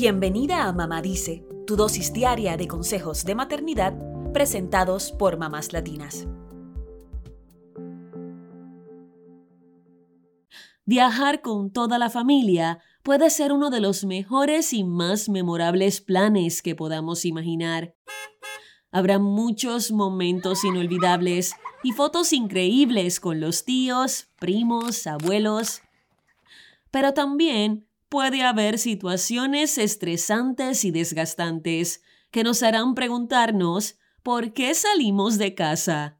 Bienvenida a Mamá Dice, tu dosis diaria de consejos de maternidad presentados por mamás latinas. Viajar con toda la familia puede ser uno de los mejores y más memorables planes que podamos imaginar. Habrá muchos momentos inolvidables y fotos increíbles con los tíos, primos, abuelos. Pero también puede haber situaciones estresantes y desgastantes que nos harán preguntarnos por qué salimos de casa.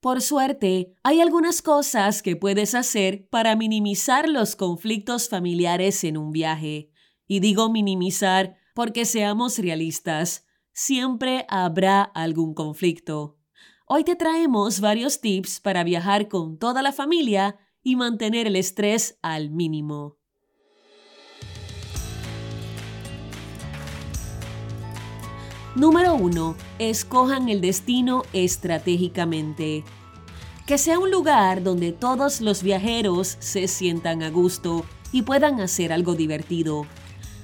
Por suerte, hay algunas cosas que puedes hacer para minimizar los conflictos familiares en un viaje. Y digo minimizar porque seamos realistas, siempre habrá algún conflicto. Hoy te traemos varios tips para viajar con toda la familia y mantener el estrés al mínimo. Número 1. Escojan el destino estratégicamente. Que sea un lugar donde todos los viajeros se sientan a gusto y puedan hacer algo divertido.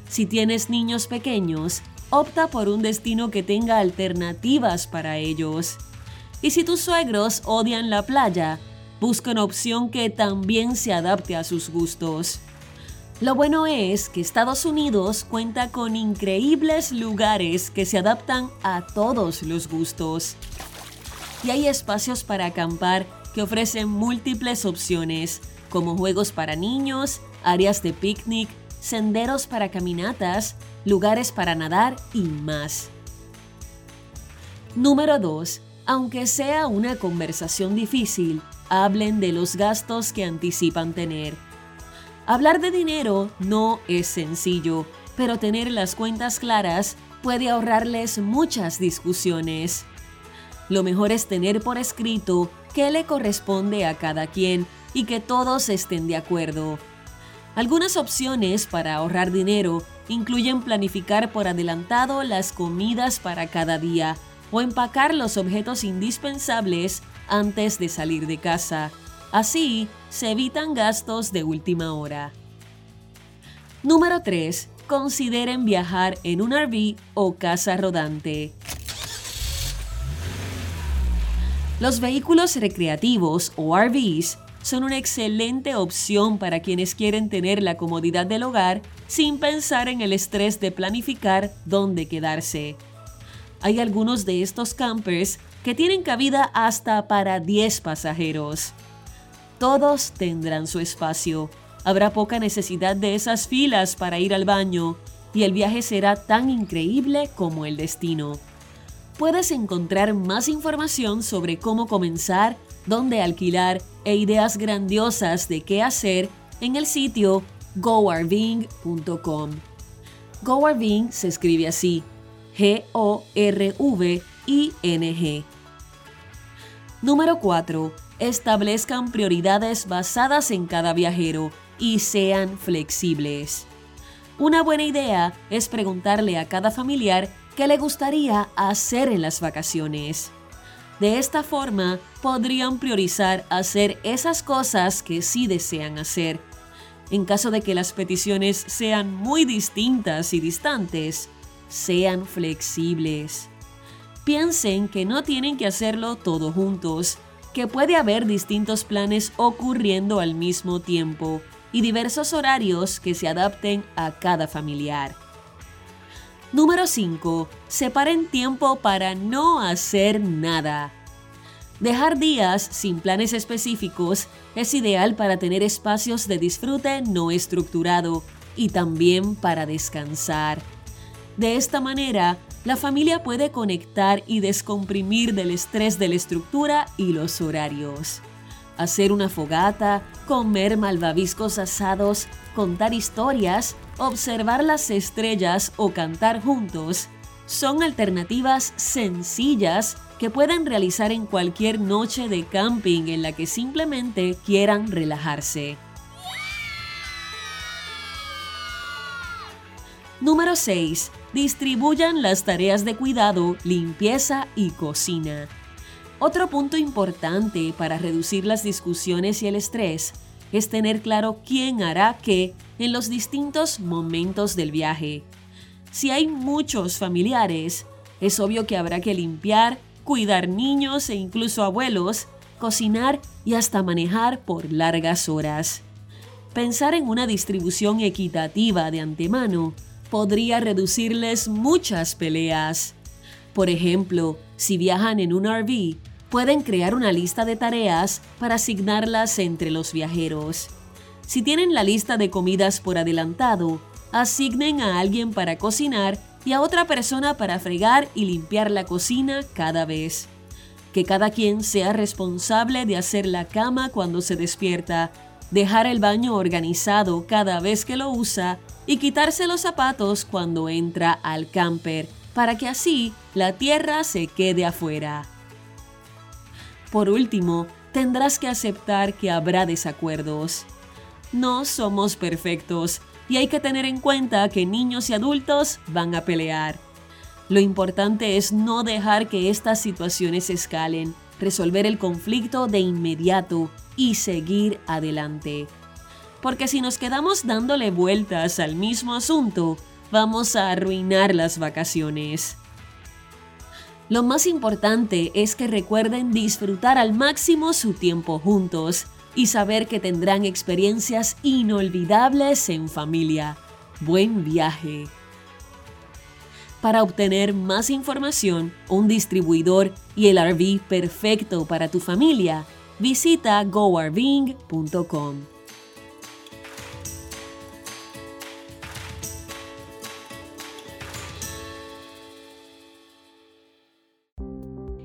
Si tienes niños pequeños, opta por un destino que tenga alternativas para ellos. Y si tus suegros odian la playa, busca una opción que también se adapte a sus gustos. Lo bueno es que Estados Unidos cuenta con increíbles lugares que se adaptan a todos los gustos. Y hay espacios para acampar que ofrecen múltiples opciones, como juegos para niños, áreas de picnic, senderos para caminatas, lugares para nadar y más. Número 2. Aunque sea una conversación difícil, hablen de los gastos que anticipan tener. Hablar de dinero no es sencillo, pero tener las cuentas claras puede ahorrarles muchas discusiones. Lo mejor es tener por escrito qué le corresponde a cada quien y que todos estén de acuerdo. Algunas opciones para ahorrar dinero incluyen planificar por adelantado las comidas para cada día o empacar los objetos indispensables antes de salir de casa. Así, se evitan gastos de última hora. Número 3. Consideren viajar en un RV o casa rodante. Los vehículos recreativos o RVs son una excelente opción para quienes quieren tener la comodidad del hogar sin pensar en el estrés de planificar dónde quedarse. Hay algunos de estos campers que tienen cabida hasta para 10 pasajeros. Todos tendrán su espacio. Habrá poca necesidad de esas filas para ir al baño y el viaje será tan increíble como el destino. Puedes encontrar más información sobre cómo comenzar, dónde alquilar e ideas grandiosas de qué hacer en el sitio goarving.com. GoArving se escribe así: G-O-R-V-I-N-G. Número 4 establezcan prioridades basadas en cada viajero y sean flexibles. Una buena idea es preguntarle a cada familiar qué le gustaría hacer en las vacaciones. De esta forma, podrían priorizar hacer esas cosas que sí desean hacer. En caso de que las peticiones sean muy distintas y distantes, sean flexibles. Piensen que no tienen que hacerlo todo juntos que puede haber distintos planes ocurriendo al mismo tiempo y diversos horarios que se adapten a cada familiar. Número 5. Separen tiempo para no hacer nada. Dejar días sin planes específicos es ideal para tener espacios de disfrute no estructurado y también para descansar. De esta manera, la familia puede conectar y descomprimir del estrés de la estructura y los horarios. Hacer una fogata, comer malvaviscos asados, contar historias, observar las estrellas o cantar juntos son alternativas sencillas que pueden realizar en cualquier noche de camping en la que simplemente quieran relajarse. Número 6. Distribuyan las tareas de cuidado, limpieza y cocina. Otro punto importante para reducir las discusiones y el estrés es tener claro quién hará qué en los distintos momentos del viaje. Si hay muchos familiares, es obvio que habrá que limpiar, cuidar niños e incluso abuelos, cocinar y hasta manejar por largas horas. Pensar en una distribución equitativa de antemano podría reducirles muchas peleas. Por ejemplo, si viajan en un RV, pueden crear una lista de tareas para asignarlas entre los viajeros. Si tienen la lista de comidas por adelantado, asignen a alguien para cocinar y a otra persona para fregar y limpiar la cocina cada vez. Que cada quien sea responsable de hacer la cama cuando se despierta, dejar el baño organizado cada vez que lo usa y quitarse los zapatos cuando entra al camper, para que así la tierra se quede afuera. Por último, tendrás que aceptar que habrá desacuerdos. No somos perfectos y hay que tener en cuenta que niños y adultos van a pelear. Lo importante es no dejar que estas situaciones escalen, resolver el conflicto de inmediato y seguir adelante. Porque si nos quedamos dándole vueltas al mismo asunto, vamos a arruinar las vacaciones. Lo más importante es que recuerden disfrutar al máximo su tiempo juntos y saber que tendrán experiencias inolvidables en familia. Buen viaje. Para obtener más información, un distribuidor y el RV perfecto para tu familia, visita goarving.com.